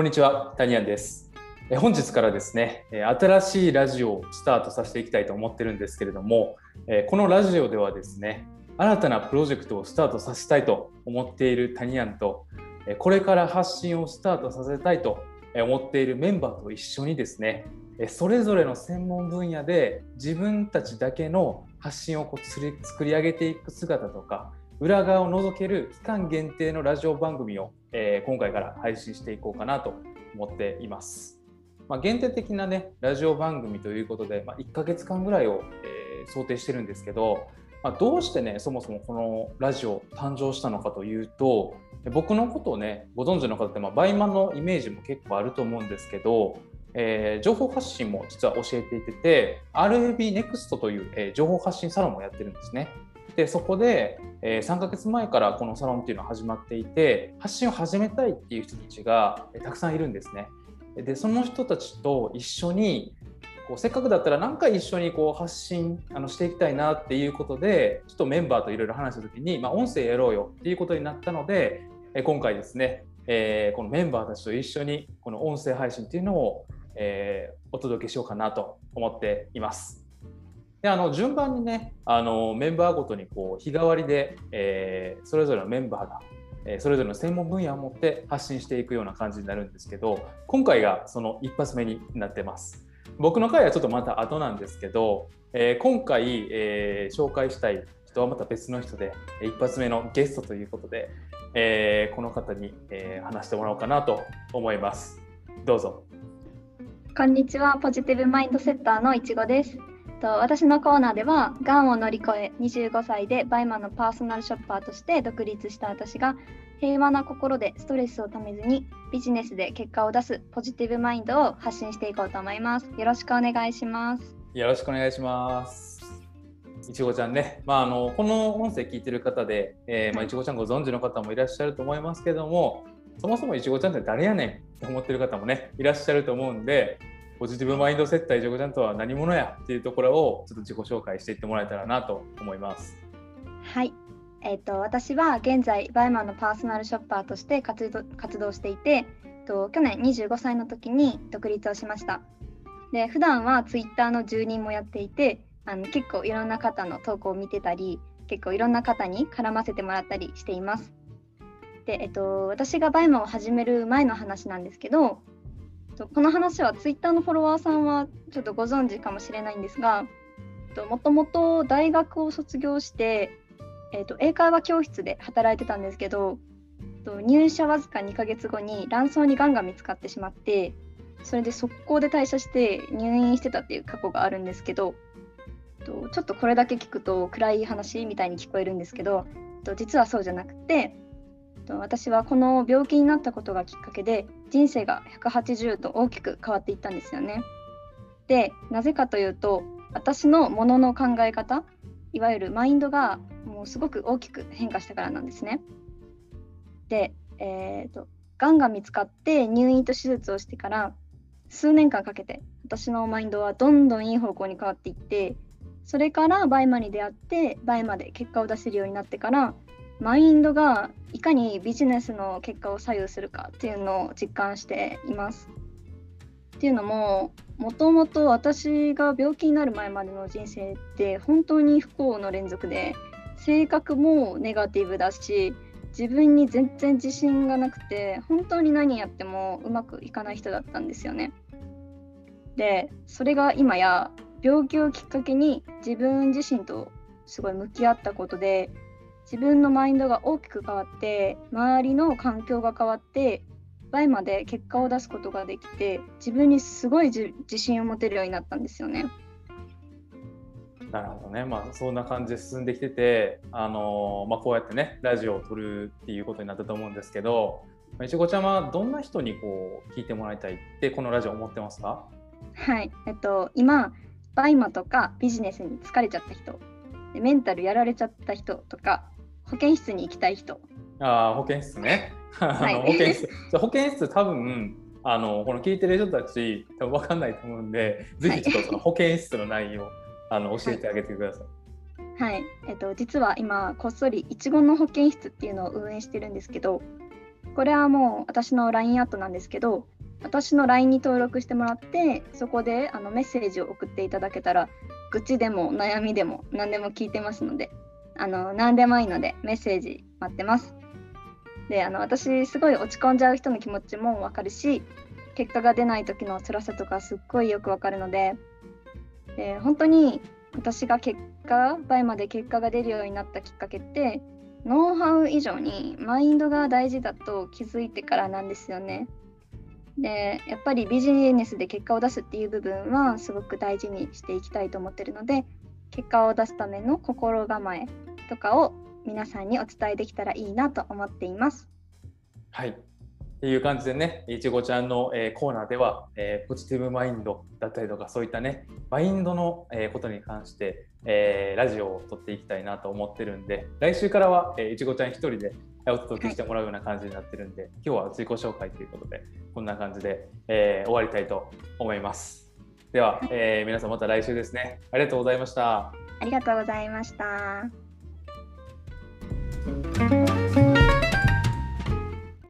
こんにちは、タニアンです。本日からですね、新しいラジオをスタートさせていきたいと思ってるんですけれども、このラジオではですね、新たなプロジェクトをスタートさせたいと思っているタニアンと、これから発信をスタートさせたいと思っているメンバーと一緒にですね、それぞれの専門分野で自分たちだけの発信をこう作り上げていく姿とか、裏側を覗ける期間限定のラジオ番組を、えー、今回から配信していこうかなと思っています。まあ、限定的なねラジオ番組ということで、まあ、1ヶ月間ぐらいを、えー、想定してるんですけど、まあ、どうしてねそもそもこのラジオ誕生したのかというと僕のことをねご存知の方って、まあ、バイマンのイメージも結構あると思うんですけど、えー、情報発信も実は教えていてて RAB NEXT という、えー、情報発信サロンもやってるんですね。でそこで、えー、3ヶ月前からこのサロンっていうのは始まっていて発信を始めたいっていう人たちが、えー、たくさんいるんですね。でその人たちと一緒にこうせっかくだったら何回一緒にこう発信あのしていきたいなっていうことでちょっとメンバーといろいろ話した時に、まあ、音声やろうよっていうことになったので、えー、今回ですね、えー、このメンバーたちと一緒にこの音声配信っていうのを、えー、お届けしようかなと思っています。であの順番にねあのメンバーごとにこう日替わりで、えー、それぞれのメンバーが、えー、それぞれの専門分野を持って発信していくような感じになるんですけど今回がその一発目になってます。僕の回はちょっとまた後なんですけど、えー、今回、え、紹介したい人はまた別の人で一発目のゲストということで、えー、この方に、え、話してもらおうかなと思います。どうぞ。こんにちは、ポジティブマインドセッターのいちごです。と私のコーナーではがんを乗り越え25歳でバイマンのパーソナルショッパーとして独立した私が平和な心でストレスをためずにビジネスで結果を出すポジティブマインドを発信していこうと思います。よろしくお願いします。よろしくお願いします。いちごちゃんね、まあ、あのこの音声聞いてる方で、えー、まあ、いちごちゃんご存知の方もいらっしゃると思いますけども、そもそもいちごちゃんって誰やねんって思ってる方もねいらっしゃると思うんで、ポジティブマインド接待ジョコちゃんとは何者やっていうところをちょっと自己紹介していってもらえたらなと思います。はい、えーと、私は現在バイマンのパーソナルショッパーとして活動活動していてと去年25歳の時に独立をしました。で普段はツイッターの住人もやっていてあの結構いろんな方の投稿を見てたり結構いろんな方に絡ませてもらったりしています。で、えっと、私がバイマンを始める前の話なんですけどとこの話はツイッターのフォロワーさんはちょっとご存知かもしれないんですがもともと大学を卒業して、えーと、英会話教室で働いてたんですけど入社わずか2ヶ月後に卵巣にがんが見つかってしまってそれで速攻で退社して入院してたっていう過去があるんですけどちょっとこれだけ聞くと暗い話みたいに聞こえるんですけど実はそうじゃなくて私はこの病気になったことがきっかけで人生が180度大きく変わっていったんですよね。でなぜかというと私のものの考え方いわゆるマインドがもうすごく大きく変化したからなんですね。で、えーと、がんが見つかって入院と手術をしてから数年間かけて私のマインドはどんどんいい方向に変わっていってそれから BUYMAに出会って BUYMAで結果を出せるようになってからマインドがいかにビジネスの結果を左右するかっていうのを実感しています。っていうのももともと私が病気になる前までの人生って本当に不幸の連続で性格もネガティブだし自分に全然自信がなくて本当に何やってもうまくいかない人だったんですよね。でそれが今や病気をきっかけに自分自身とすごい向き合ったことで自分のマインドが大きく変わって周りの環境が変わってBUYMAで結果を出すことができて自分にすごい自信を持てるようになったんですよね。なるほどね、まあ、そんな感じで進んできてて、あのまあ、こうやってねラジオを録るっていうことになったと思うんですけどいちごちゃんはどんな人にこう聞いてもらいたいってこのラジオ思ってますか？はい、えっと、今 BUYMAとかビジネスに疲れちゃった人メンタルやられちゃった人とか保健室に行きたい人。ああ、保健室ね。はい、保健室。保健室多分あのこの聞いてる人たち多分分かんないと思うんで、ぜひちょっとその 保健室の内容、あの教えてあげてください。はい、えっと実は今こっそりいちごの保健室っていうのを運営してるんですけど、これはもう私の LINE アットなんですけど私の LINE に登録してもらってそこであのメッセージを送っていただけたら愚痴でも悩みでも何でも聞いてますのであの何でもいいのでメッセージ待ってます。であの私すごい落ち込んじゃう人の気持ちも分かるし結果が出ない時の辛さとかすっごいよく分かるのでで本当に私が結果倍まで結果が出るようになったきっかけってノウハウ以上にマインドが大事だと気づいてからなんですよね。でやっぱりビジネスで結果を出すっていう部分はすごく大事にしていきたいと思ってるので結果を出すための心構えとかを皆さんにお伝えできたらいいなと思っています。はいっていう感じでね、いちごちゃんの、えー、コーナーでは、えー、ポジティブマインドだったりとか、そういったね、マインドの、えー、ことに関して、えー、ラジオを撮っていきたいなと思ってるんで、来週からは、えー、いちごちゃん一人でお届けしてもらうような感じになってるんで、はい、今日は自己紹介ということで、こんな感じで、えー、終わりたいと思います。では、えー、皆さんまた来週ですね。ありがとうございました。ありがとうございました。